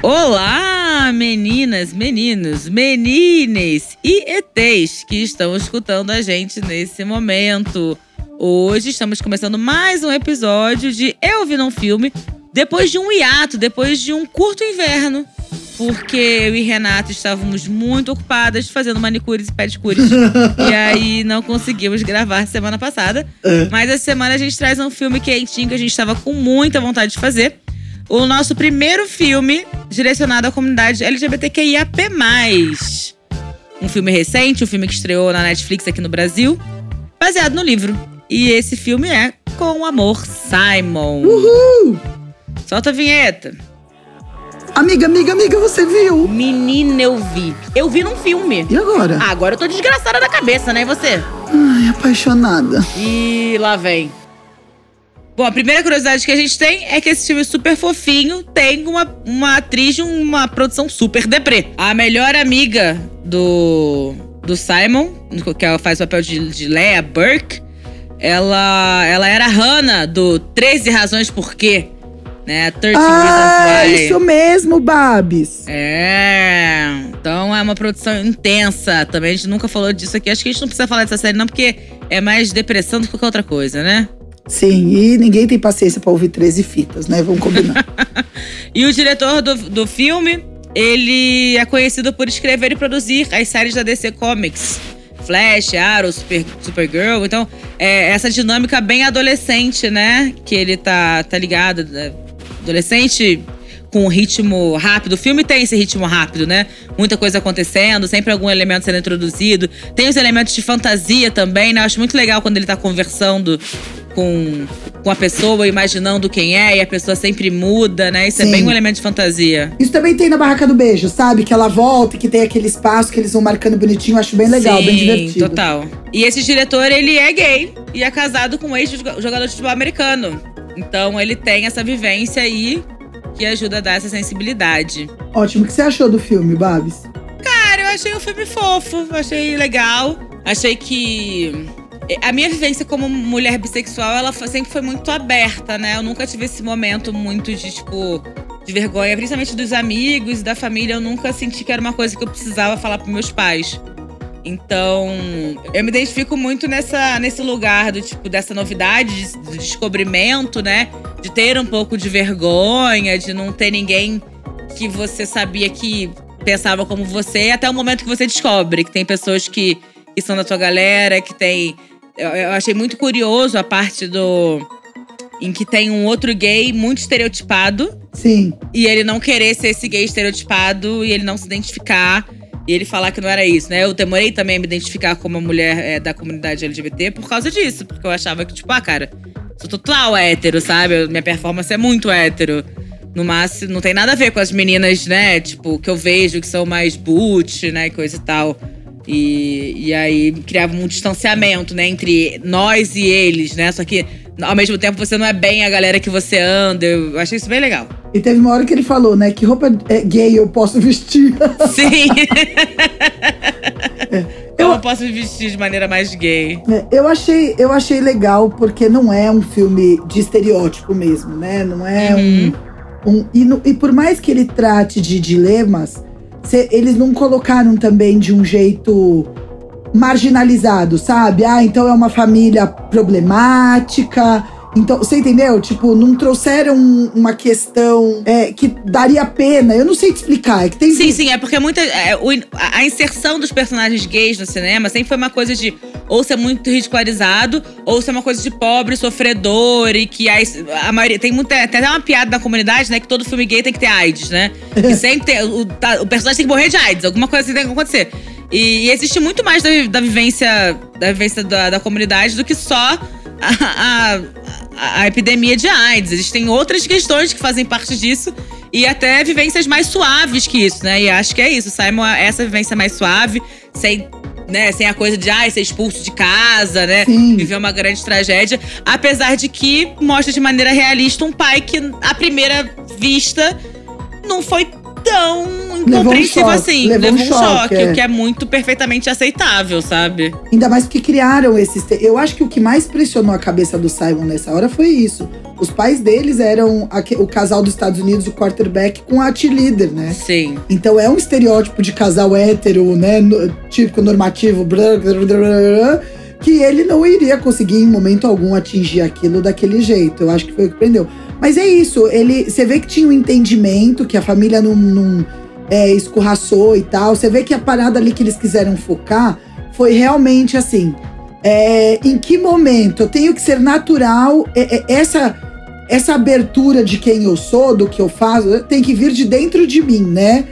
Olá, meninas, meninos, menines e ETs que estão escutando a gente nesse momento. Hoje estamos começando mais um episódio de Eu Vi Num Filme, depois de um hiato, depois de um curto inverno. Porque eu e Renato estávamos muito ocupadas fazendo manicures e pedicures. e aí não conseguimos gravar semana passada. Mas essa semana a gente traz um filme quentinho que a gente estava com muita vontade de fazer. O nosso primeiro filme direcionado à comunidade LGBTQIAP+. Um filme recente, um filme que estreou na Netflix aqui no Brasil, baseado no livro. E esse filme é Com Amor, Simon. Uhul! Solta a vinheta. Amiga, amiga, amiga, você viu? Menina, eu vi. Eu vi num filme. E agora? Ah, agora eu tô desgraçada da cabeça, né? E você? Ai, apaixonada. E lá vem. Bom, a primeira curiosidade que a gente tem é que esse filme super fofinho tem uma, uma atriz de uma produção super deprê. A melhor amiga do, do Simon, que ela faz o papel de, de Leia Burke, ela, ela era a Hannah do 13 Razões Por Quê. Né? 13 Ah, Reasons Why. isso mesmo, Babs. É, então é uma produção intensa. Também a gente nunca falou disso aqui. Acho que a gente não precisa falar dessa série, não, porque é mais depressão do que qualquer outra coisa, né? Sim, e ninguém tem paciência pra ouvir 13 fitas, né? Vamos combinar. E o diretor do, do filme, ele é conhecido por escrever e produzir as séries da DC Comics. Flash, Arrow, Super, Supergirl. Então, é essa dinâmica bem adolescente, né? Que ele tá, tá ligado. né? Adolescente com um ritmo rápido. O filme tem esse ritmo rápido, né? Muita coisa acontecendo, sempre algum elemento sendo introduzido. Tem os elementos de fantasia também, né? Eu acho muito legal quando ele tá conversando com, com a pessoa, imaginando quem é, e a pessoa sempre muda, né? Isso é Sim. bem um elemento de fantasia. isso também tem na Barraca do Beijo, sabe? Que ela volta e que tem aquele espaço que eles vão marcando bonitinho. Eu acho bem legal, Sim, bem divertido. total. E esse diretor, ele é gay e é casado com um ex-jogador de futebol americano. Então ele tem essa vivência aí que ajuda a dar essa sensibilidade. Ótimo. O que você achou do filme, Babs? Cara, eu achei o filme fofo, achei legal. Achei que. A minha vivência como mulher bissexual, ela sempre foi muito aberta, né? Eu nunca tive esse momento muito de, tipo, de vergonha, principalmente dos amigos e da família. Eu nunca senti que era uma coisa que eu precisava falar pros meus pais. Então, eu me identifico muito nessa, nesse lugar do tipo, dessa novidade, de- do descobrimento, né? De ter um pouco de vergonha, de não ter ninguém que você sabia que pensava como você, até o momento que você descobre que tem pessoas que, que são da tua galera, que tem. Eu, eu achei muito curioso a parte do. Em que tem um outro gay muito estereotipado Sim. e ele não querer ser esse gay estereotipado e ele não se identificar e ele falar que não era isso, né? Eu demorei também a me identificar como uma mulher é, da comunidade LGBT por causa disso, porque eu achava que, tipo, ah, cara, sou total hétero, sabe? Minha performance é muito hétero. No máximo, não tem nada a ver com as meninas, né? Tipo, que eu vejo que são mais boot, né? Coisa e tal. E, e aí criava um distanciamento, né? Entre nós e eles, né? Só que ao mesmo tempo você não é bem a galera que você anda. Eu achei isso bem legal. E teve uma hora que ele falou, né? Que roupa é, gay eu posso vestir. Sim. eu Eu- posso me vestir de maneira mais gay. É, Eu achei, eu achei legal porque não é um filme de estereótipo mesmo, né? Não é Uhum. um. um e, no- e por mais que ele trate de dilemas, cê- eles não colocaram também de um jeito marginalizado, sabe? Ah, então é uma família problemática. Então, você entendeu? Tipo, não trouxeram uma questão é, que daria pena. Eu não sei te explicar. É que tem Sim, sim, é porque muita. é, o- a inserção dos personagens gays no cinema sempre foi uma coisa de ou ser muito ridicularizado, ou ser uma coisa de pobre, sofredor, e que a, a maioria. Tem muita. Tem até uma piada na comunidade, né? Que todo filme gay tem que ter AIDS, né? Que sempre tem. O, tá- o personagem tem que morrer de AIDS, alguma coisa assim tem que acontecer. E, e existe muito mais da, da vivência, da, vivência da, da comunidade do que só a, a, epidemia de AIDS. Existem outras questões que fazem parte disso. E até vivências mais suaves que isso, né? E acho que é isso. Simon, é essa vivência mais suave, sem, né, sem a coisa de ai, ser expulso de casa, né? Sim. Viver uma grande tragédia. Apesar de que mostra de maneira realista um pai que, à primeira vista, não foi tão Levou um incompreensível choque, assim. levou um um choque, choque, é. o que é muito perfeitamente aceitável, sabe? Ainda mais porque criaram esses. te- Eu acho que o que mais pressionou a cabeça do Simon nessa hora foi isso. Os pais deles eram o casal dos Estados Unidos, o quarterback, com a cheerleader, né? Sim. Então é um estereótipo de casal hétero, né? típico, normativo, blá, blá, blá, blá, que ele não iria conseguir em momento algum atingir aquilo daquele jeito. Eu acho que foi o que prendeu. Mas é isso, ele, você vê que tinha um entendimento, que a família não, não é, escorraçou e tal. Você vê que a parada ali que eles quiseram focar foi realmente assim. é, em que momento eu tenho que ser natural? é, é, essa essa abertura de quem eu sou, do que eu faço, tem que vir de dentro de mim, né?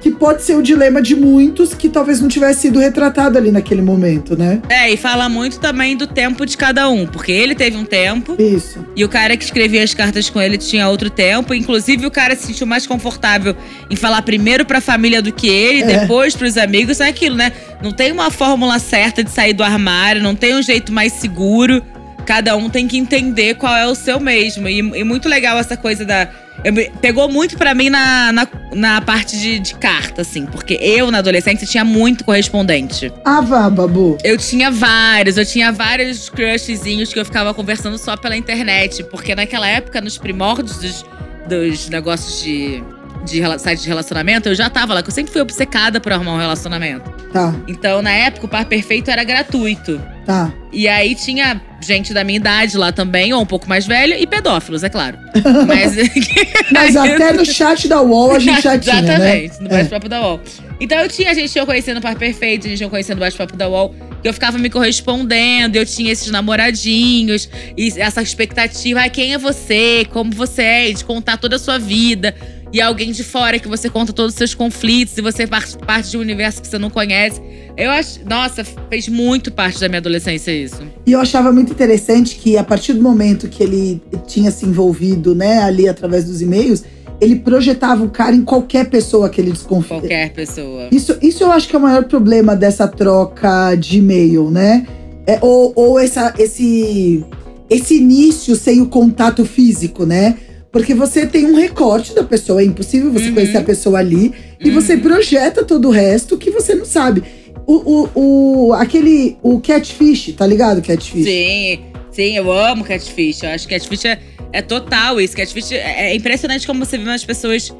Que pode ser o dilema de muitos que talvez não tivesse sido retratado ali naquele momento, né? É, e fala muito também do tempo de cada um, porque ele teve um tempo Isso. e o cara que escrevia as cartas com ele tinha outro tempo. Inclusive, o cara se sentiu mais confortável em falar primeiro pra família do que ele, É. depois pros amigos. É aquilo, né? Não tem uma fórmula certa de sair do armário, não tem um jeito mais seguro. Cada um tem que entender qual é o seu mesmo. E, e muito legal essa coisa da. Eu pegou muito pra mim na, na, na parte de, de carta, assim. Porque eu, na adolescência, tinha muito correspondente. Ah, vá, Babu. Eu tinha vários, eu tinha vários crushzinhos que eu ficava conversando só pela internet. Porque naquela época, nos primórdios dos, dos negócios de, de site de relacionamento, eu já tava lá, que eu sempre fui obcecada por arrumar um relacionamento. Tá, Então, na época, o par perfeito era gratuito. tá. E aí tinha gente da minha idade lá também, ou um pouco mais velha, e pedófilos, é claro. Mas. Mas até no chat da UOL a gente já tinha, né? Exatamente, no É. bate-papo da UOL. Então eu tinha, a gente ia conhecendo o Par Perfeito, a gente ia conhecendo o bate-papo da UOL, que eu ficava me correspondendo, eu tinha esses namoradinhos, e essa expectativa, ah, quem é você, como você é, de contar toda a sua vida. E alguém de fora que você conta todos os seus conflitos, e você parte, parte de um universo que você não conhece. Eu acho, nossa, fez muito parte da minha adolescência isso. E eu achava muito interessante que a partir do momento que ele tinha se envolvido, né, ali através dos e-mails, ele projetava o cara em qualquer pessoa que ele desconfia. Qualquer pessoa. Isso, isso eu acho que é o maior problema dessa troca de e-mail, né? É, ou ou essa, esse, esse início sem o contato físico, né? Porque você tem um recorte da pessoa, é impossível você Uhum. conhecer a pessoa ali. E você Uhum. projeta todo o resto que você não sabe. O, o, o, aquele, o catfish, tá ligado? Catfish. Sim, sim, eu amo catfish. Eu acho que catfish é, é total isso. Catfish é, é impressionante como você vê as pessoas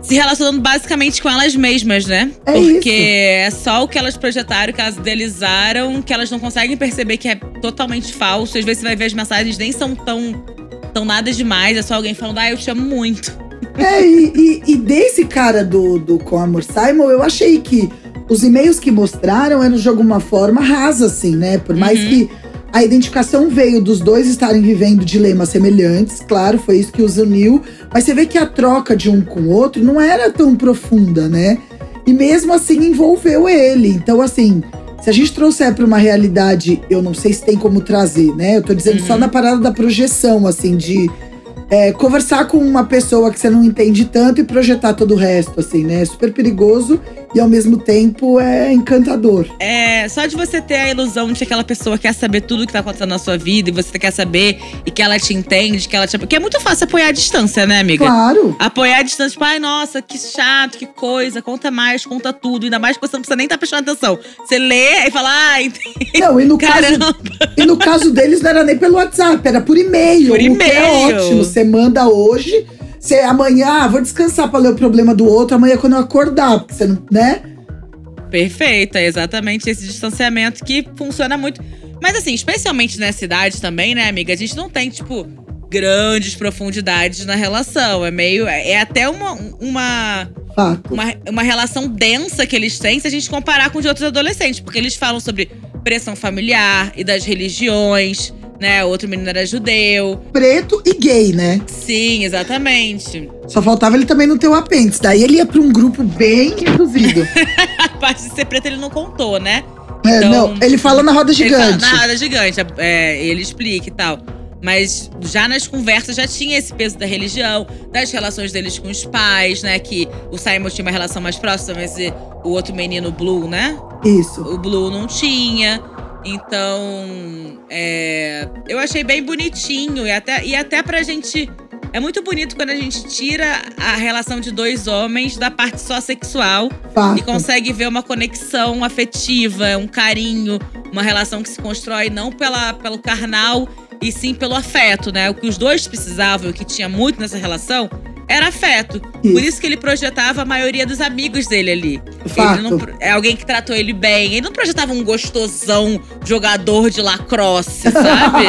se relacionando basicamente com elas mesmas, né? É Porque isso. é só o que elas projetaram, que elas idealizaram, que elas não conseguem perceber que é totalmente falso. Às vezes você vai ver as mensagens nem são tão, tão nada demais, é só alguém falando, ah, eu te amo muito. É, e, e- e desse cara do, do Com Amor Simon, eu achei que os e-mails que mostraram eram de alguma forma rasa, assim, né? Por mais Uhum. que a identificação veio dos dois estarem vivendo dilemas semelhantes, claro, foi isso que os uniu. Mas você vê que a troca de um com o outro não era tão profunda, né? E mesmo assim envolveu ele. Então, assim, se a gente trouxer para uma realidade, eu não sei se tem como trazer, né? Eu tô dizendo só Uhum. na parada da projeção, assim, de é, conversar com uma pessoa que você não entende tanto e projetar todo o resto, assim, né? É super perigoso e ao mesmo tempo é encantador. É, só de você ter a ilusão de que aquela pessoa quer saber tudo que tá acontecendo na sua vida e você quer saber e que ela te entende, que ela te. Porque é muito fácil apoiar a distância, né, amiga? Claro. Apoiar a distância, tipo, ai, nossa, que chato, que coisa, conta mais, conta tudo. Ainda mais que você não precisa nem estar prestando atenção. Você lê e fala, ai, Não, e no, caso, caramba. e no caso deles não era nem pelo WhatsApp, era por e-mail. Por é e-mail. ótimo. Você manda hoje, você amanhã, ah, vou descansar pra ler o problema do outro, amanhã quando eu acordar, porque você não, né? Perfeito, é exatamente esse distanciamento que funciona muito. Mas assim, especialmente nessa idade também, né, amiga? A gente não tem, tipo, grandes profundidades na relação. É meio. É até uma, uma, uma, uma relação densa que eles têm se a gente comparar com os de outros adolescentes. Porque eles falam sobre pressão familiar e das religiões, né? O outro menino era judeu. Preto e gay, né? Sim, exatamente. Só faltava ele também não ter o apêndice. Daí ele ia pra um grupo bem reduzido. A parte de ser preto ele não contou, né? É, Então, não, ele fala na roda gigante. na roda gigante, é, ele explica e tal. Mas já nas conversas já tinha esse peso da religião, das relações deles com os pais, né? Que o Simon tinha uma relação mais próxima, mas o outro menino, o Blue, né? Isso. O Blue não tinha. Então, é, eu achei bem bonitinho. E até, e até pra gente é muito bonito quando a gente tira a relação de dois homens da parte só sexual Fato. e consegue ver uma conexão afetiva, um carinho, uma relação que se constrói não pela, pelo carnal e sim pelo afeto, né? O que os dois precisavam, o que tinha muito nessa relação, era afeto. Isso. Por isso que ele projetava a maioria dos amigos dele ali. Fato. Não, é alguém que tratou ele bem. Ele não projetava um gostosão jogador de lacrosse, sabe?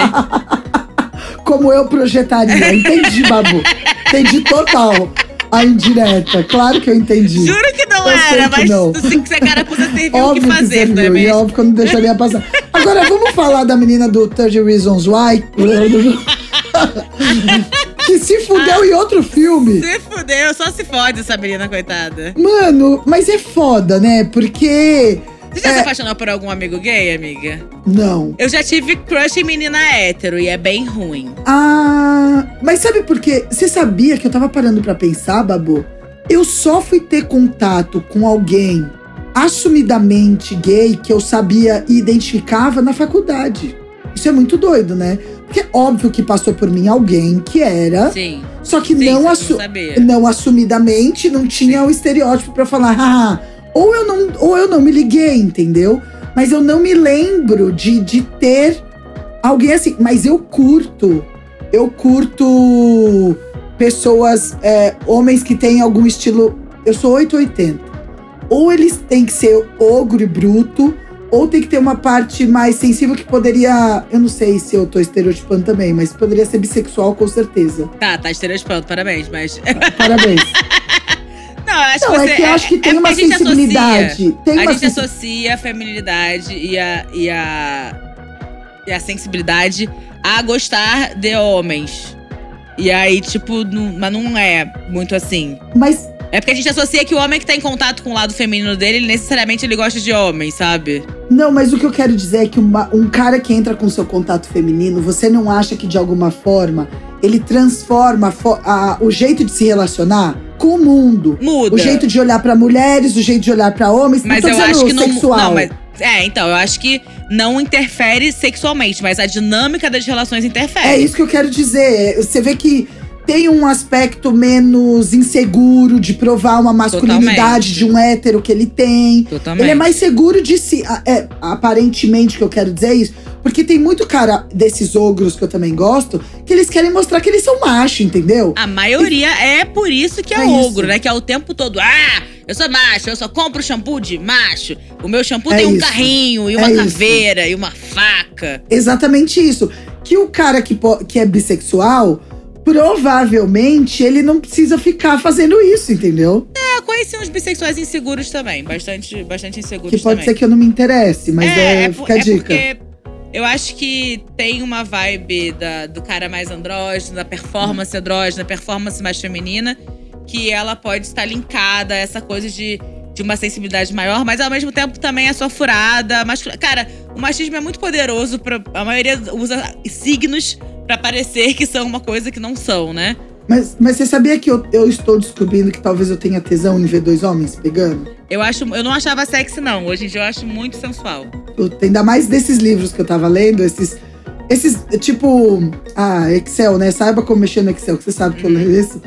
Como eu projetaria. Entendi, Babu. Entendi total a indireta. Claro que eu entendi. Juro que não Eu era, que mas não. se se a cara servir o que Óbvio que fazer, não é serviu, e óbvio que eu não deixaria passar. Agora, vamos falar da menina do 30 Reasons Why? que se fudeu em outro filme. Se fudeu, só se fode essa menina, coitada. Mano, mas é foda, né? Porque. Você já É. se apaixonou por algum amigo gay, amiga? Não. Eu já tive crush em menina hétero e é bem ruim. Ah. Mas sabe por quê? Você sabia que eu tava parando pra pensar, Babu? Eu só fui ter contato com alguém assumidamente gay que eu sabia e identificava na faculdade. Isso é muito doido, né? Porque é óbvio que passou por mim alguém que era, Sim. só que Sim, não, assu não não assumidamente, não tinha o estereótipo pra falar, ah, ou eu não, ou eu não me liguei, entendeu? Mas eu não me lembro de, de ter alguém assim. Mas eu curto, eu curto pessoas, é, homens que têm algum estilo. Eu sou 880. Ou eles têm que ser ogro e bruto, ou tem que ter uma parte mais sensível que poderia. Eu não sei se eu tô estereotipando também, mas poderia ser bissexual com certeza. Tá, tá estereotipando, parabéns, mas. Parabéns. Não, acho Não, que você. é que eu acho que tem porque uma sensibilidade. Tem a uma gente associa a feminilidade e a, e a. e a sensibilidade a gostar de homens. E aí, tipo, não- mas não é muito assim. Mas É porque a gente associa que o homem que tá em contato com o lado feminino dele, ele necessariamente ele gosta de homens, sabe? não, mas o que eu quero dizer é que uma- um cara que entra com seu contato feminino, você não acha que de alguma forma ele transforma a a- o jeito de se relacionar com o mundo? Muda. O jeito de olhar pra mulheres, o jeito de olhar pra homens, Mas não eu acho que não. sexual. Não, mas. É, então, eu acho que não interfere sexualmente, mas a dinâmica das relações interfere. É isso que eu quero dizer. Você vê que tem um aspecto menos inseguro de provar uma masculinidade Totalmente. de um hétero que ele tem. Totalmente. Ele é mais seguro de si. É, aparentemente, que eu quero dizer é isso. Porque tem muito cara desses ogros que eu também gosto, que eles querem mostrar que eles são macho, entendeu? A maioria é por isso que é, É isso. ogro, né? Que é o tempo todo. Ah, eu sou macho, eu só compro shampoo de macho. O meu shampoo É tem um isso. carrinho e uma É isso. caveira e uma faca. Exatamente isso. Que o cara que, que é bissexual, provavelmente ele não precisa ficar fazendo isso, entendeu? Eu conheci uns bissexuais inseguros também, bastante, bastante inseguros Que pode também. ser que eu não me interesse, mas é, po- fica a dica. porque eu acho que tem uma vibe da- do cara mais andrógeno, da performance andrógena, performance mais feminina, que ela pode estar linkada a essa coisa de, de uma sensibilidade maior, mas ao mesmo tempo também é sua furada. Mascul... Cara, o machismo é muito poderoso. Pra, a maioria usa signos pra parecer que são uma coisa que não são, né? Mas, mas você sabia que eu, eu estou descobrindo que talvez eu tenha tesão em ver dois homens pegando? Eu, acho, eu não achava sexy, não. Hoje em dia eu acho muito sensual. Puta, ainda mais desses livros que eu tava lendo, esses. Esses, tipo. Ah, Excel, né? Saiba como mexer no Excel, que você sabe que eu leio isso.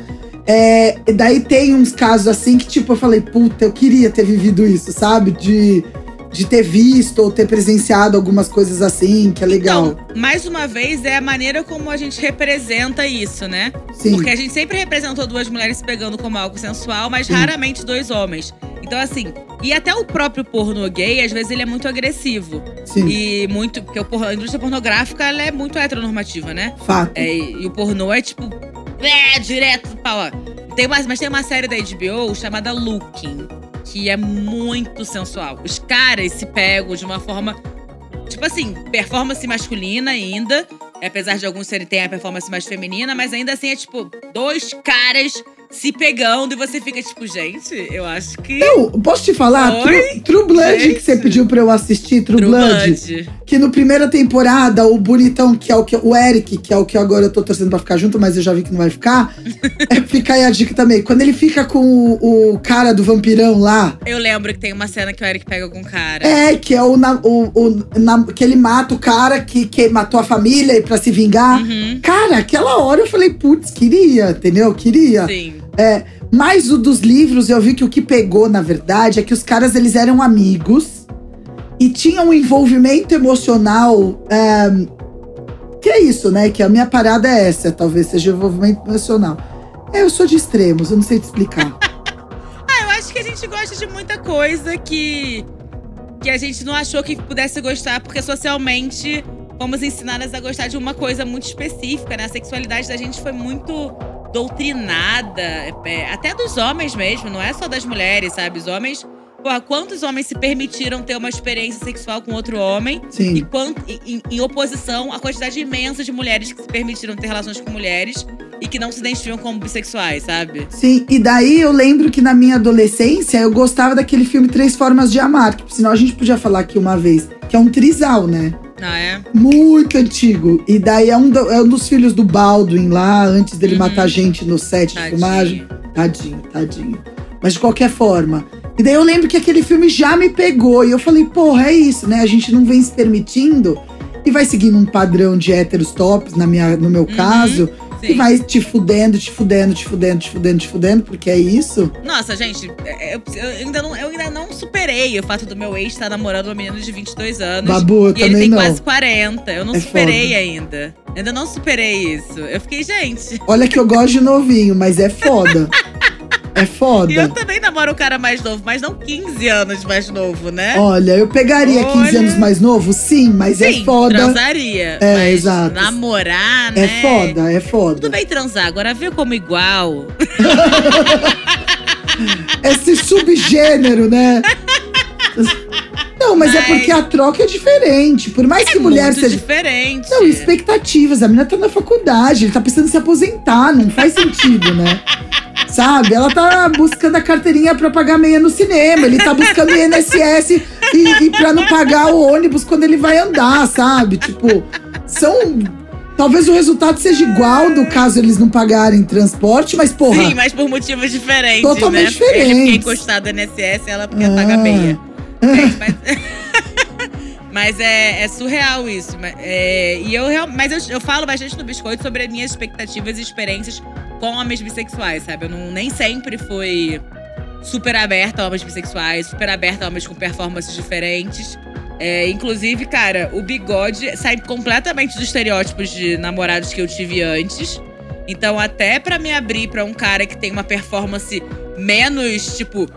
É, e daí tem uns casos assim que, tipo, eu falei, puta, eu queria ter vivido isso, sabe? De, de ter visto ou ter presenciado algumas coisas assim, que é legal. Então, mais uma vez, é a maneira como a gente representa isso, né? Sim. Porque a gente sempre representou duas mulheres se pegando como algo sensual, mas Sim. raramente dois homens. Então, assim, e até o próprio pornô gay, às vezes, ele é muito agressivo. Sim. E muito. Porque o pornô- a indústria pornográfica ela é muito heteronormativa, né? Fato. É, e o pornô é tipo. É, direto ó. Tem mais, mas tem uma série da HBO chamada Looking, que é muito sensual. Os caras se pegam de uma forma. Tipo assim, performance masculina ainda. Apesar de alguns serem a performance mais feminina, mas ainda assim é tipo dois caras se pegando e você fica tipo, gente, eu acho que. Eu posso te falar? Oi? True, True Blood Gente. que você pediu pra eu assistir, True, True Blood. Blood. Que no primeira temporada, o bonitão, que é o que o Eric, que é o que agora eu tô torcendo pra ficar junto, mas eu já vi que não vai ficar. é, fica aí a dica também. Quando ele fica com o, o cara do vampirão lá, Eu lembro que tem uma cena que o Eric pega algum cara. é, que é o, na- o, o na- que ele mata o cara que, que matou a família pra se vingar. Uhum. Cara, aquela hora eu falei, putz, queria, entendeu? Queria. Sim. É, mas o dos livros, eu vi que o que pegou, na verdade, é que os caras eles eram amigos e tinham um envolvimento emocional. é, que é isso, né? Que a minha parada é essa, talvez seja envolvimento emocional. É, eu sou de extremos, eu não sei te explicar. Ah, eu acho que a gente gosta de muita coisa que. que a gente não achou que pudesse gostar, porque socialmente fomos ensinadas a gostar de uma coisa muito específica, né? A sexualidade da gente foi muito doutrinada, é, até dos homens mesmo, não é só das mulheres, sabe? Os homens. Porra, quantos homens se permitiram ter uma experiência sexual com outro homem? E Sim. quant, em, em oposição à quantidade imensa de mulheres que se permitiram ter relações com mulheres e que não se identificam como bissexuais, sabe? Sim, e daí eu lembro que na minha adolescência eu gostava daquele filme Três Formas de Amar, que senão a gente podia falar aqui uma vez, que é um trisal, né? Não é? Muito antigo. E daí é um, do- é um dos filhos do Baldwin lá, antes dele Uhum. matar gente no set de Tadinho. filmagem. Tadinho, tadinho. Mas de qualquer forma. E daí eu lembro que aquele filme já me pegou. E eu falei, porra, é isso, né? A gente não vem se permitindo e vai seguindo um padrão de héteros tops, na minha, no meu Uhum, caso, e Sim. vai te fudendo, te fudendo, te fudendo, te fudendo, te fudendo, porque é isso. Nossa, gente, é, eu, eu ainda não, eu ainda não superei o fato do meu ex estar namorando uma menina de 22 anos. Babu, eu e ele tem não. quase 40. Eu não É superei foda. ainda. Ainda não superei isso. Eu fiquei, gente. Olha que eu gosto de novinho, mas é foda. é foda. E eu também namoro um cara mais novo, mas não 15 anos mais novo, né? Olha, eu pegaria 15 Olha. anos mais novo, sim, mas Sim, é foda. transaria. É, mas exato. Namorar, né? É foda, é Tudo foda. bem transar, agora ver como igual. Esse subgênero, né? Não, mas é Mas- porque a troca é diferente. Por mais que é mulher muito seja. diferente. Não, expectativas. A menina tá na faculdade, ele tá precisando se aposentar, não faz sentido, né? Sabe? Ela tá buscando a carteirinha pra pagar meia no cinema, ele tá buscando o INSS e, e pra não pagar o ônibus quando ele vai andar, sabe? Tipo, são. Talvez o resultado seja igual do caso eles não pagarem transporte, mas porra. Sim, mas por motivos diferentes, Totalmente né? Ele porque é diferentes. encostado no NSS, ela porque Ah. paga meia. Mas mas é, é surreal isso. É, e eu, mas eu, eu falo bastante no Biscoito sobre as minhas expectativas e experiências com homens bissexuais, sabe? Eu não, nem sempre fui super aberta a homens bissexuais, super aberta a homens com performances diferentes. É, inclusive, cara, o bigode sai completamente dos estereótipos de namorados que eu tive antes. Então, até pra me abrir pra um cara que tem uma performance menos, tipo.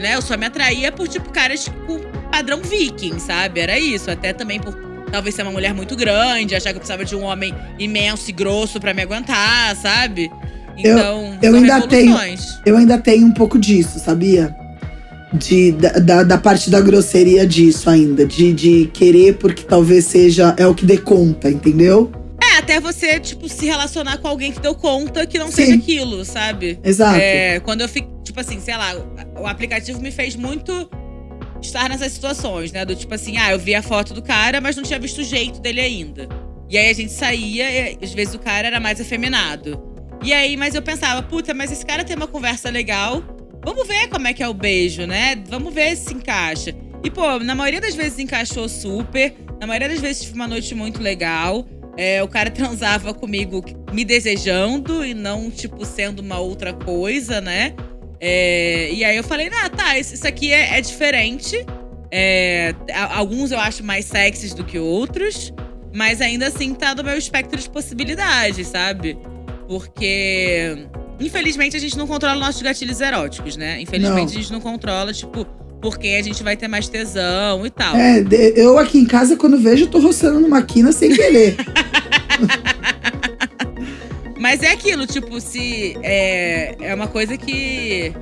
Né? Eu só me atraía por, tipo, caras com padrão viking, sabe? Era isso. Até também por talvez ser uma mulher muito grande, achar que eu precisava de um homem imenso e grosso pra me aguentar, sabe? Então, eu são ainda tenho-. Eu ainda tenho um pouco disso, sabia? De, da, da, da parte da grosseria disso ainda. De, de querer porque talvez seja. É o que dê conta, entendeu? Até você, tipo, se relacionar com alguém que deu conta que não Sim. seja aquilo, sabe? Exato. É, quando eu fico, tipo assim, sei lá, o aplicativo me fez muito estar nessas situações, né? Do tipo assim, ah, eu vi a foto do cara, mas não tinha visto o jeito dele ainda. E aí a gente saía, e às vezes o cara era mais afeminado. E aí, mas eu pensava, puta, mas esse cara tem uma conversa legal. Vamos ver como é que é o beijo, né? Vamos ver se encaixa. E, pô, na maioria das vezes encaixou super. Na maioria das vezes tive uma noite muito legal. É, o cara transava comigo me desejando e não, tipo, sendo uma outra coisa, né? É, e aí eu falei, ah, tá, isso aqui é, é diferente. É, alguns eu acho mais sexys do que outros, mas ainda assim tá no meu espectro de possibilidades, sabe? Porque, infelizmente, a gente não controla nossos gatilhos eróticos, né? Infelizmente, Não. a gente não controla, tipo, por quem a gente vai ter mais tesão e tal. É, eu aqui em casa, quando vejo, eu tô roçando numa quina sem querer. Mas é aquilo, tipo, se. É, é uma coisa que.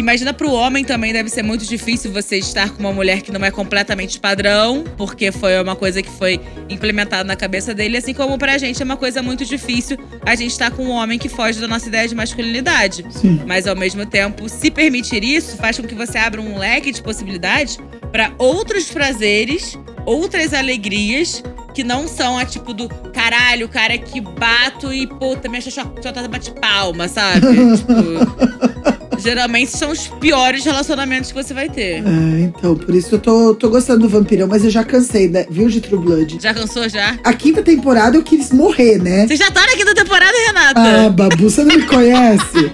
Imagina pro homem também deve ser muito difícil você estar com uma mulher que não é completamente padrão, porque foi uma coisa que foi implementada na cabeça dele, assim como pra gente é uma coisa muito difícil a gente estar com um homem que foge da nossa ideia de masculinidade. Sim. Mas ao mesmo tempo, se permitir isso, faz com que você abra um leque de possibilidades pra outros prazeres, outras alegrias que não são a tipo do caralho, o cara que bato e puta, minha xoxota bate palma, sabe? tipo, geralmente são os piores relacionamentos que você vai ter. É, então, por isso eu tô, tô gostando do Vampirão, mas eu já cansei, né? Viu de True Blood? Já cansou já? A quinta temporada eu quis morrer, né? Você já tá na quinta temporada, Renata? Ah, Babu, você não me conhece?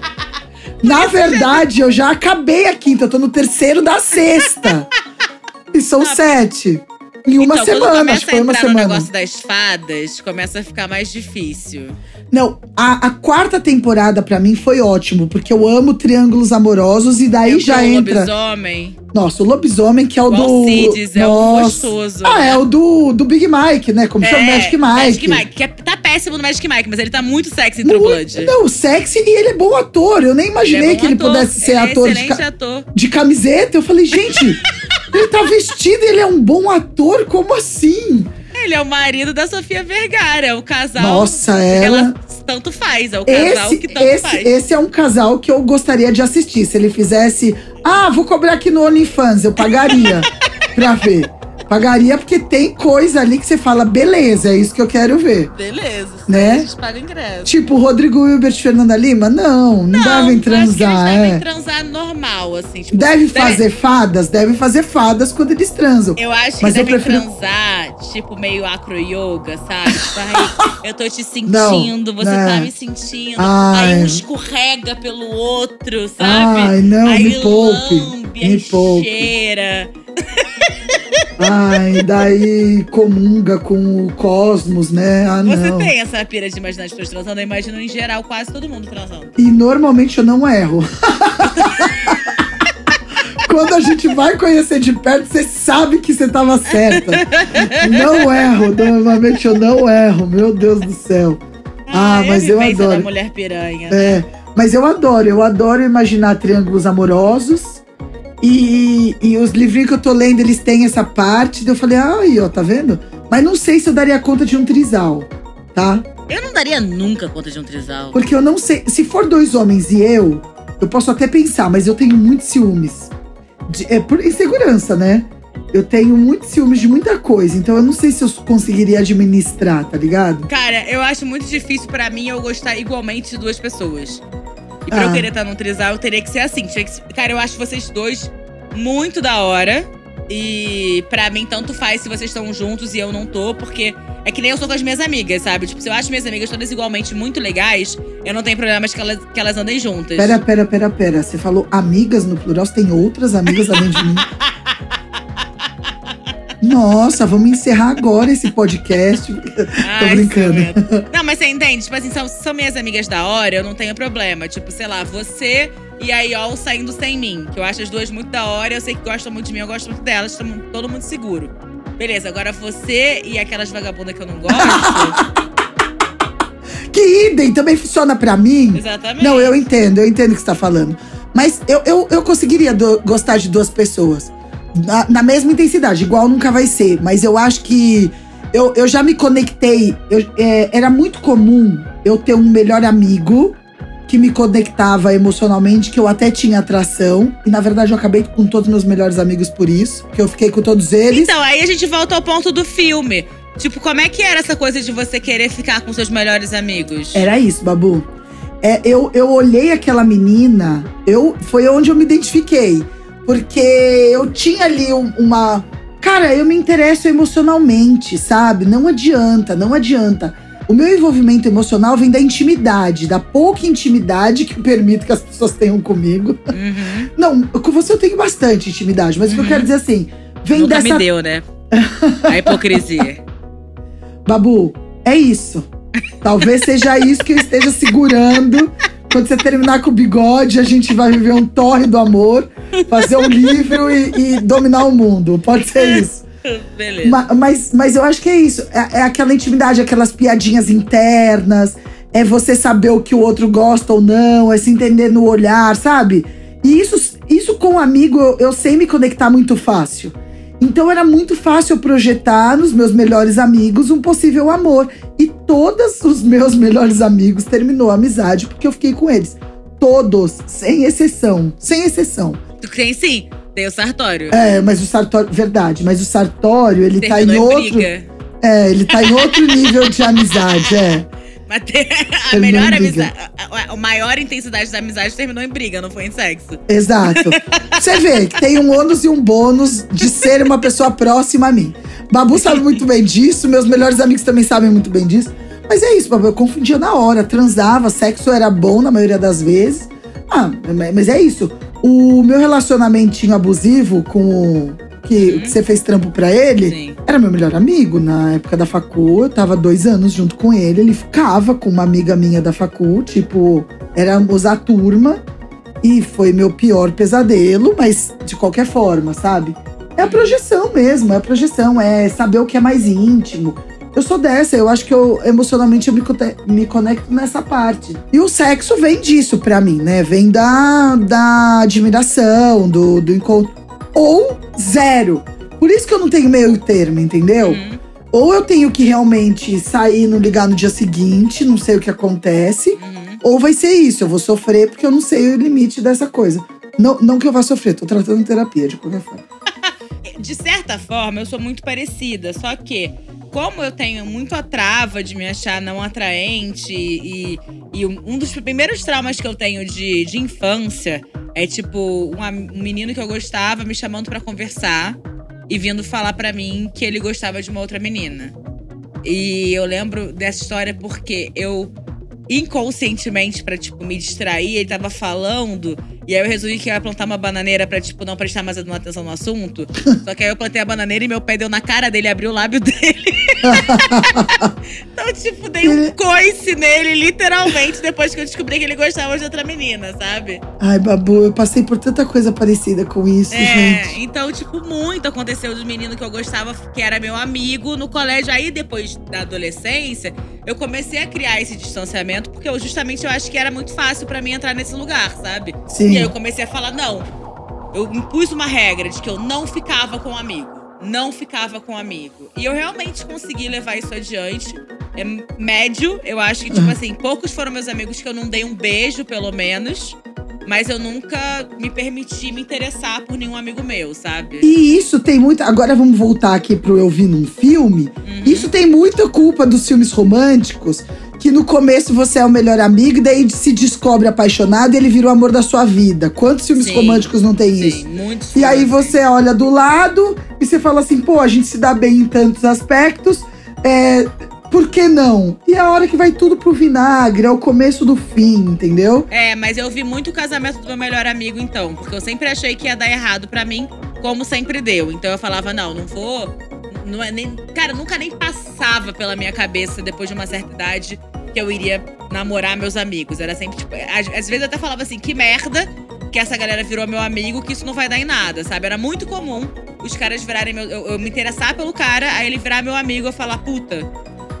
Na verdade, eu já acabei a quinta, eu tô no terceiro da sexta. E são Ah, sete. Em uma então, semana, começa acho que foi a uma entrar no semana. negócio das fadas, começa a ficar mais difícil. Não, a, a quarta temporada pra mim foi ótimo, porque eu amo triângulos amorosos e daí Entrou já o entra. lobisomem. Nossa, o lobisomem, que é o O do. Alcides, é um Nossa. gostoso. Ah, é o do, do Big Mike, né? Como chama Magic Mike. Magic Mike, que é- tá péssimo no Magic Mike, mas ele tá muito sexy em True Blood. Não, sexy e ele é bom ator. Eu nem imaginei Ele é que ele ator, pudesse ser ele ator é de, excelente ca- ator. de camiseta. Eu falei, gente, ele tá vestido ele é um bom ator? Como assim? Ele é o marido da Sofia Vergara, é o casal. Nossa, que ela. ela tanto faz, é o casal Esse, que tanto esse, faz. esse é um casal que eu gostaria de assistir. Se ele fizesse. Ah, vou cobrar aqui no OnlyFans, eu pagaria pra ver. Pagaria porque tem coisa ali que você fala, beleza, é isso que eu quero ver. Beleza, Né? a gente paga ingresso. Tipo, Rodrigo Hilbert e Fernanda Lima? Não, não, devem acho que transar, eles devem é. transar normal, assim. Tipo, Deve fazer fadas? Deve fazer fadas quando eles transam. Eu acho que Mas eu devem prefiro- transar, tipo, meio acro-yoga, sabe? Tipo, ai, eu tô te sentindo, Não, você né. tá me sentindo. Ai. Aí um escorrega pelo outro, sabe? Ai, não, aí me poupe. lambe, Me aí poupe. cheira. Ai, daí comunga com o cosmos, né? Ah, Você não. tem essa pira de imaginar as pessoas transando? Eu imagino em geral quase todo mundo transando. E normalmente eu não erro. Quando a gente vai conhecer de perto, você sabe que você tava certa. Não erro, normalmente eu não erro, meu Deus do céu. Ah, é a mas eu adoro. da mulher piranha. É, mas eu adoro, eu adoro imaginar triângulos amorosos. E, e os livrinhos que eu tô lendo, eles têm essa parte. daí Eu falei, ah, aí, ó, tá vendo? Mas não sei se eu daria conta de um trisal, tá? Eu não daria nunca conta de um trisal. Porque eu não sei. Se for dois homens e eu, eu posso até pensar, mas eu tenho muitos ciúmes. De- é por insegurança, né? Eu tenho muitos ciúmes de muita coisa. Então eu não sei se eu conseguiria administrar, tá ligado? Cara, eu acho muito difícil pra mim eu gostar igualmente de duas pessoas. E pra Ah. eu querer estar num trisal, eu teria que ser assim. Que ser- Cara, eu acho vocês dois muito da hora. E pra mim, tanto faz se vocês estão juntos e eu não tô, porque é que nem eu sou com as minhas amigas, sabe? Tipo, se eu acho minhas amigas todas igualmente muito legais, eu não tenho problemas que elas, que elas andem juntas. Pera, pera, pera, pera. Você falou amigas no plural? Você tem outras amigas além de mim? Nossa, vamos encerrar agora esse podcast. Ai, brincando. ciumento. Não, mas você entende? Tipo assim, são, são minhas amigas da hora, eu não tenho problema. Tipo, sei lá, você e a Iol saindo sem mim. Que eu acho as duas muito da hora, eu sei que gostam muito de mim, eu gosto muito delas, estamos todo mundo seguro. Beleza, agora você e aquelas vagabundas que eu não gosto. Que idem também funciona pra mim. exatamente. Não, eu entendo, eu entendo o que você tá falando. Mas eu, eu, eu conseguiria do- gostar de duas pessoas. Na, na mesma intensidade, igual nunca vai ser. Mas eu acho que eu, eu já me conectei. eu- é, era muito comum eu ter um melhor amigo que me conectava emocionalmente, que eu até tinha atração. E na verdade eu acabei com todos os meus melhores amigos por isso. Que eu fiquei com todos eles. Então, aí a gente volta ao ponto do filme. Tipo, como é que era essa coisa de você querer ficar com seus melhores amigos? Era isso, Babu. É, eu, eu olhei aquela menina, eu foi onde eu me identifiquei. Porque eu tinha ali um- uma. Cara, eu me interesso emocionalmente, sabe? Não adianta, não adianta. O meu envolvimento emocional vem da intimidade, da pouca intimidade que eu permito que as pessoas tenham comigo. Uhum. Não, com você eu tenho bastante intimidade, mas o que eu Uhum. quero dizer assim, vem Nunca dessa me deu, né? A hipocrisia. Babu, é isso. Talvez seja isso que eu esteja segurando. Quando você terminar com o bigode, a gente vai viver um torre do amor, fazer um livro e, e dominar o mundo. Pode ser isso. Beleza. Ma- mas, mas eu acho que é isso. É, é aquela intimidade, aquelas piadinhas internas. É você saber o que o outro gosta ou não. É se entender no olhar, sabe? E isso, com um amigo eu, eu sei me conectar muito fácil. Então era muito fácil eu projetar nos meus melhores amigos um possível amor. E todos os meus melhores amigos terminou a amizade porque eu fiquei com eles. Todos, sem exceção. Sem exceção. Tu tem sim, tem o Sartório. É, mas o Sartório. Verdade, mas o Sartório, ele tá em Terminou outro. briga. É, ele tá em outro nível de amizade, é. Mas a Terminou melhor amizade, a maior intensidade da amizade terminou em briga, não foi em sexo. Exato. Você vê que tem um ônus e um bônus de ser uma pessoa próxima a mim. Babu sabe muito bem disso, meus melhores amigos também sabem muito bem disso. Mas é isso, Babu, eu confundia na hora, transava, sexo era bom na maioria das vezes. Ah, mas é isso. O meu relacionamentinho abusivo com o que, que você fez trampo pra ele, Sim. era meu melhor amigo. Na época da facu, eu tava dois anos junto com ele. Ele ficava com uma amiga minha da facu, tipo, éramos a turma. E foi meu pior pesadelo, mas de qualquer forma, sabe? É a projeção mesmo, é a projeção, é saber o que é mais íntimo. Eu sou dessa, eu acho que eu emocionalmente eu me, me conecto nessa parte. E o sexo vem disso pra mim, né? Vem da, da admiração, do, do encontro. Ou zero. Por isso que eu não tenho meio termo, entendeu? Uhum, Ou eu tenho que realmente sair e não ligar no dia seguinte, não sei o que acontece. uhum. Ou vai ser isso, eu vou sofrer porque eu não sei o limite dessa coisa. Não, não que eu vá sofrer, tô tratando terapia de qualquer forma. De certa forma, eu sou muito parecida, só que como eu tenho muito a trava de me achar não atraente e, e um um dos primeiros traumas que eu tenho de, de infância é tipo um, um menino que eu gostava me chamando pra conversar e vindo falar pra mim que ele gostava de uma outra menina. E eu lembro dessa história porque eu inconscientemente pra tipo me distrair, ele tava falando e aí eu resolvi que eu ia plantar uma bananeira pra, tipo, não prestar mais atenção no assunto. Só que aí eu plantei a bananeira e meu pé deu na cara dele abriu o lábio dele. então, tipo, dei um coice nele, literalmente, depois que eu descobri que ele gostava de outra menina, sabe? Ai, Babu, eu passei por tanta coisa parecida com isso, É, gente. então, tipo, muito aconteceu do menino que eu gostava, que era meu amigo no colégio. Aí, depois da adolescência, eu comecei a criar esse distanciamento, porque eu justamente eu acho que era muito fácil pra mim entrar nesse lugar, sabe? Sim. E aí eu comecei a falar, não. Eu impus uma regra de que eu não ficava com amigo. Não ficava com amigo. E eu realmente consegui levar isso adiante. É médio, eu acho que, tipo assim, poucos foram meus amigos que eu não dei um beijo, pelo menos. Mas eu nunca me permiti me interessar por nenhum amigo meu, sabe? E isso tem muita. Agora vamos voltar aqui pro Eu Vi num filme. Uhum. Isso tem muita culpa dos filmes românticos. Que no começo você é o melhor amigo, daí se descobre apaixonado e ele vira o amor da sua vida. Quantos filmes Sim, românticos não tem isso? Sim, muitos. E aí você olha do lado e você fala assim, pô, a gente se dá bem em tantos aspectos. É, por que não? E é a hora que vai tudo pro vinagre, é o começo do fim, entendeu? É, mas eu vi muito o casamento do meu melhor amigo, então. Porque eu sempre achei que ia dar errado pra mim, como sempre deu. Então eu falava, não, não vou. Não é nem. Cara, nunca nem passava pela minha cabeça, depois de uma certa idade, que eu iria namorar meus amigos. Era sempre, tipo. Às, às vezes eu até falava assim, que merda que essa galera virou meu amigo, que isso não vai dar em nada, sabe? Era muito comum os caras virarem meu. Eu, eu me interessar pelo cara, aí ele virar meu amigo e eu falar, puta.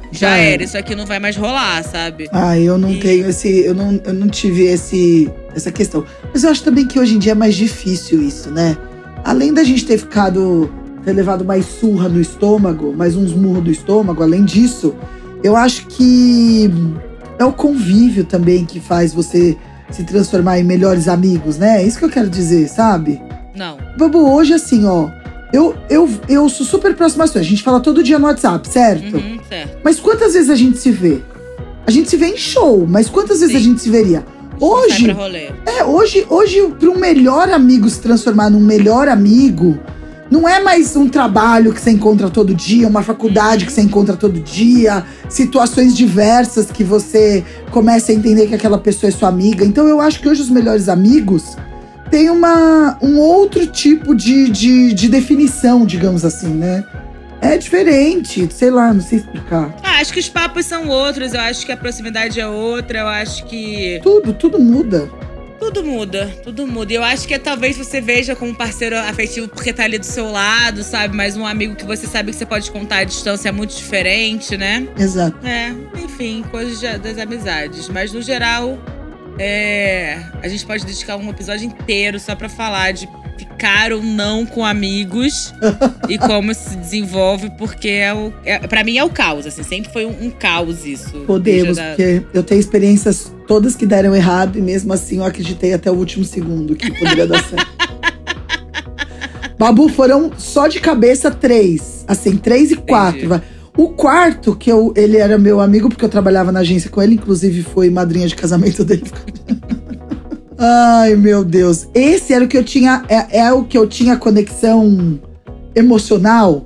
Já Já era, era. isso aqui não vai mais rolar, sabe? Ah, eu não E- tenho esse. Eu não, eu não tive esse, essa questão. Mas eu acho também que hoje em dia é mais difícil isso, né? Além da gente ter ficado. Ter levado mais surra no estômago, mais uns murros do estômago, além disso, eu acho que é o convívio também que faz você se transformar em melhores amigos, né? É isso que eu quero dizer, sabe? Não. Babu, hoje assim, ó. Eu, eu, eu sou super próxima a sua. A gente fala todo dia no WhatsApp, certo? Uhum, certo. Mas quantas vezes a gente se vê? A gente se vê em show, mas quantas vezes Sim. a gente se veria? Hoje, é, hoje, hoje para um melhor amigo se transformar num melhor amigo, não é mais um trabalho que você encontra todo dia, uma faculdade que você encontra todo dia, situações diversas que você começa a entender que aquela pessoa é sua amiga. Então eu acho que hoje os melhores amigos têm uma, um outro tipo de, de, de definição, digamos assim, né? É diferente, sei lá, não sei explicar. Ah, acho que os papos são outros, eu acho que a proximidade é outra, eu acho que Tudo, tudo muda. Tudo muda, tudo muda. E eu acho que é, talvez você veja como parceiro afetivo porque tá ali do seu lado, sabe? Mas um amigo que você sabe que você pode contar à distância é muito diferente, né? Exato. É, enfim, coisas das amizades. Mas no geral, É, a gente pode dedicar um episódio inteiro só pra falar de ficar ou não com amigos e como se desenvolve, porque é o, é, pra mim é o caos, assim, sempre foi um, um caos isso. Podemos, porque eu tenho experiências todas que deram errado e mesmo assim eu acreditei até o último segundo que poderia dar certo. Babu, foram só de cabeça três. Assim, três e quatro. vai. O quarto, que eu, ele era meu amigo, porque eu trabalhava na agência com ele, inclusive foi madrinha de casamento dele. Ai, meu Deus. Esse era o que eu tinha. É, é o que eu tinha conexão emocional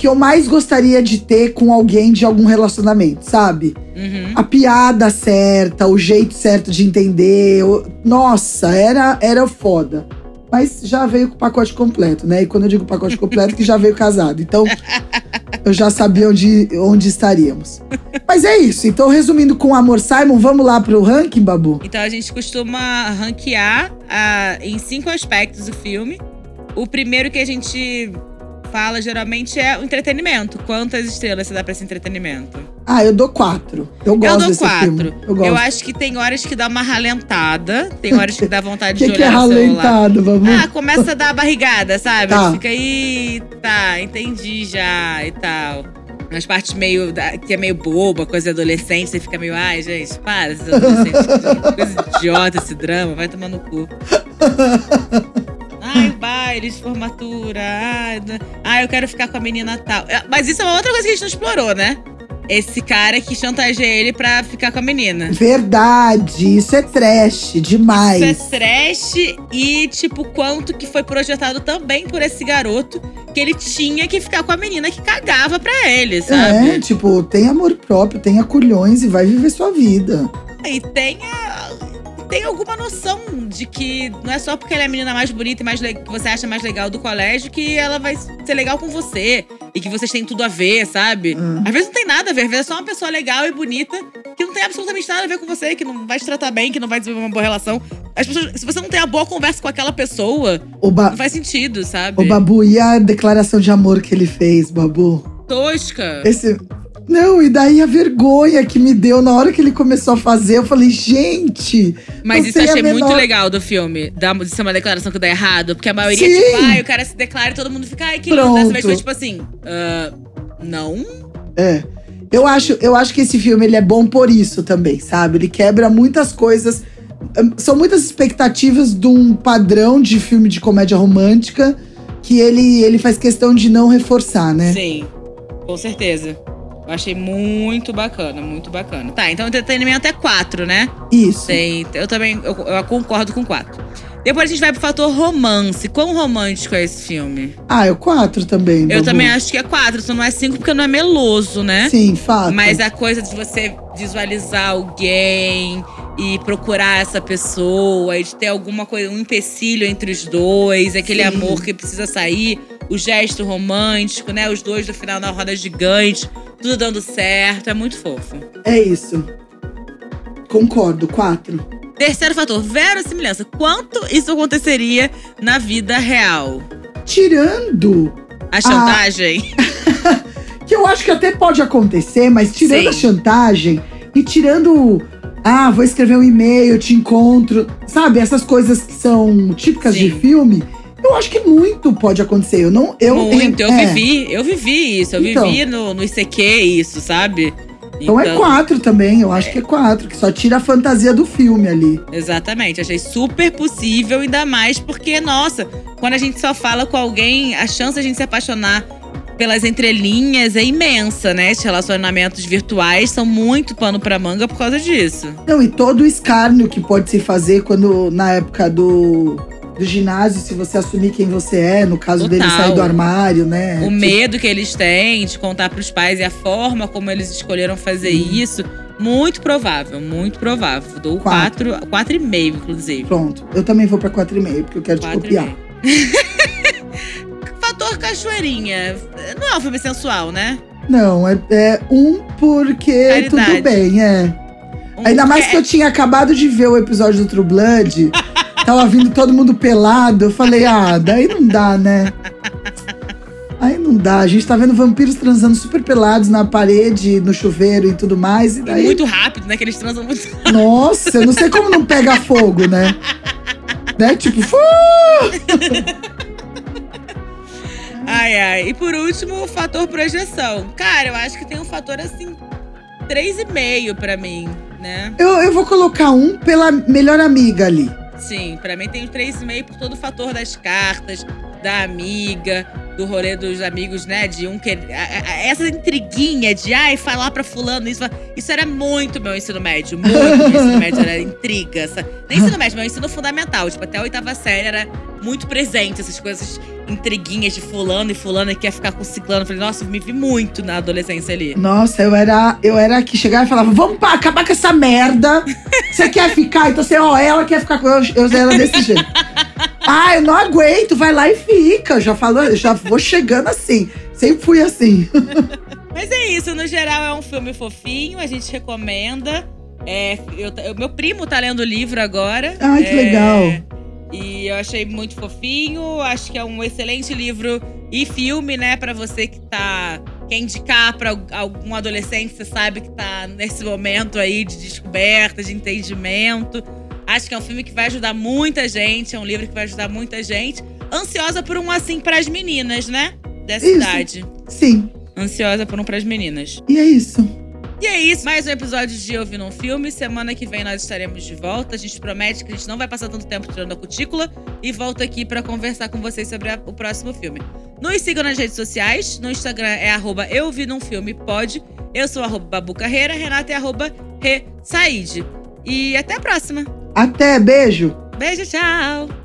que eu mais gostaria de ter com alguém de algum relacionamento, sabe? Uhum. A piada certa, o jeito certo de entender. Nossa, era, era foda. Mas já veio com o pacote completo, né? E quando eu digo pacote completo, que já veio casado. Então, eu já sabia onde, onde estaríamos. Mas é isso. Então, resumindo com Amor Simon, vamos lá pro ranking, Babu? Então a gente costuma ranquear ah, em cinco aspectos o filme. O primeiro que a gente fala geralmente é o entretenimento. Quantas estrelas você dá pra esse entretenimento? Ah, eu dou quatro. Eu gosto eu dou desse filme. quatro. Eu gosto. acho que tem horas que dá uma ralentada, tem horas que dá O vontade que, de que é olhar no celular. ralentado, Babu? Ah, começa a dar a barrigada, sabe? Tá. Fica aí, tá, entendi já e tal. Umas partes meio. da- que é meio boba, coisa de adolescente, você fica meio, ai, gente, para, esses adolescentes, coisa idiota esse drama, vai tomar no cu. Ai, o baile de formatura. Ai, eu quero ficar com a menina tal. É, Mas isso é uma outra coisa que a gente não explorou, né? Esse cara que chantageia ele pra ficar com a menina. Verdade, isso é trash demais. Isso é trash e, tipo, quanto que foi projetado também por esse garoto que ele tinha que ficar com a menina que cagava pra ele, sabe? É, tipo, tem amor próprio, tenha culhões e vai viver sua vida. E tenha, tenha alguma noção de que não é só porque ela é a menina mais bonita e mais que você acha mais legal do colégio que ela vai ser legal com você. E que vocês têm tudo a ver, sabe? Hum. Às vezes não tem nada a ver, às vezes é só uma pessoa legal e bonita que não tem absolutamente nada a ver com você, que não vai te tratar bem, que não vai desenvolver uma boa relação. As pessoas, se você não tem a boa conversa com aquela pessoa, ba não faz sentido, sabe? o Babu, e a declaração de amor que ele fez, Babu? Tosca. Esse. Não, e daí a vergonha que me deu na hora que ele começou a fazer, eu falei, gente. Mas isso eu achei muito menor- legal do filme. Da, de ser uma declaração que dá errado. Porque a maioria, Sim. tipo, ai, o cara se declara e todo mundo fica, ai, que lindo. Dessa vez foi tipo assim, ah, não? É. Eu acho, eu acho que esse filme ele é bom por isso também, sabe? Ele quebra muitas coisas. hum, São muitas expectativas de um padrão de filme de comédia romântica que ele, ele faz questão de não reforçar, né? Sim, com certeza. Eu achei muito bacana, muito bacana. Tá, então entretenimento é quatro, né? Isso. Tem, eu também eu, eu concordo com quatro. Depois a gente vai pro fator romance. Quão romântico é esse filme? Ah, é o 4 também. Eu Babu. também acho que é quatro, só não é cinco porque não é meloso, né? Sim, fato. Mas a coisa de você visualizar alguém e procurar essa pessoa, e de ter alguma coisa, um empecilho entre os dois, aquele Sim. amor que precisa sair, o gesto romântico, né? Os dois no final na roda gigante, tudo dando certo, é muito fofo. É isso. Concordo, 4. Terceiro fator, verossimilhança. Quanto isso aconteceria na vida real? Tirando. A chantagem? Que eu acho que até pode acontecer, mas tirando Sim. a chantagem e tirando. Ah, vou escrever um e-mail, te encontro. Sabe, essas coisas que são típicas de Sim. filme. Eu acho que muito pode acontecer. Eu não. Eu, muito, eu é. vivi, eu vivi isso, eu Então. vivi no, no ICQ isso, sabe? Então, é quatro também, eu acho que é quatro, que só tira a fantasia do filme ali. Exatamente, achei super possível, ainda mais porque, nossa, quando a gente só fala com alguém, a chance de a gente se apaixonar pelas entrelinhas é imensa, né? Esses relacionamentos virtuais são muito pano pra manga por causa disso. Não, e todo o escárnio que pode se fazer quando, na época do, do ginásio, se você assumir quem você é, no caso dele Total. sair do armário, né? O Tipo, medo que eles têm de contar pros pais e a forma como eles escolheram fazer isso, muito provável, muito provável. Dou Quatro. quatro, quatro e meio, inclusive. Pronto. Eu também vou pra 4,5, porque eu quero te Quatro e copiar. meio. Fator cachoeirinha. Não é um filme sensual, né? Não, é, é um porque Caridade. tudo bem, é. Um Ainda mais que eu tinha acabado de ver o episódio do True Blood. tava vindo todo mundo pelado. Eu falei, ah, daí não dá, né? Aí não dá. A gente tá vendo vampiros transando super pelados na parede, no chuveiro e tudo mais. E daí... Muito rápido, né? Que eles transam muito Nossa, eu não sei como não pega fogo, né? né? Tipo, fu! Ai, ai. E por último, o fator projeção. Cara, eu acho que tem um fator assim, 3,5 pra mim, né? Eu, eu vou colocar um pela melhor amiga ali. Sim, pra mim tem 3,5 por todo o fator das cartas, da amiga, do rolê dos amigos, né? De um que. Essa intriguinha de ai, falar pra fulano isso. Isso era muito meu ensino médio. Muito meu ensino médio era intriga. Essa, nem ensino médio, meu ensino fundamental. Tipo, até a oitava série era muito presente, essas coisas, intriguinhas de fulano e fulano que quer ficar com ciclano. falei, nossa, me vi muito na adolescência ali. Nossa, eu era, eu era que chegava e falava, vamos pra acabar com essa merda. Você quer ficar? Então você, ó, ela quer ficar com eu, eu era desse jeito. Ah, eu não aguento, vai lá e fica. Já falou, já vou chegando assim. Sempre fui assim. Mas é isso, no geral é um filme fofinho, a gente recomenda. É, eu, meu primo tá lendo o livro agora. Ai, que é, legal. E eu achei muito fofinho. Acho que é um excelente livro e filme, né? Para você que tá. Quer indicar para algum adolescente, você sabe que tá nesse momento aí de descoberta, de entendimento. Acho que é um filme que vai ajudar muita gente, é um livro que vai ajudar muita gente. Ansiosa por um assim para as meninas, né? Dessa isso. idade. Sim. Ansiosa por um para as meninas. E é isso. E é isso, mais um episódio de Ouvindo um Filme. Semana que vem nós estaremos de volta. A gente promete que a gente não vai passar tanto tempo tirando a cutícula e volta aqui para conversar com vocês sobre a, o próximo filme. Nos sigam nas redes sociais. No Instagram é arroba Eu Pode. Eu sou arroba Babu Carreira, Renata é arroba Re Said. E até a próxima! Até, beijo. Beijo, tchau.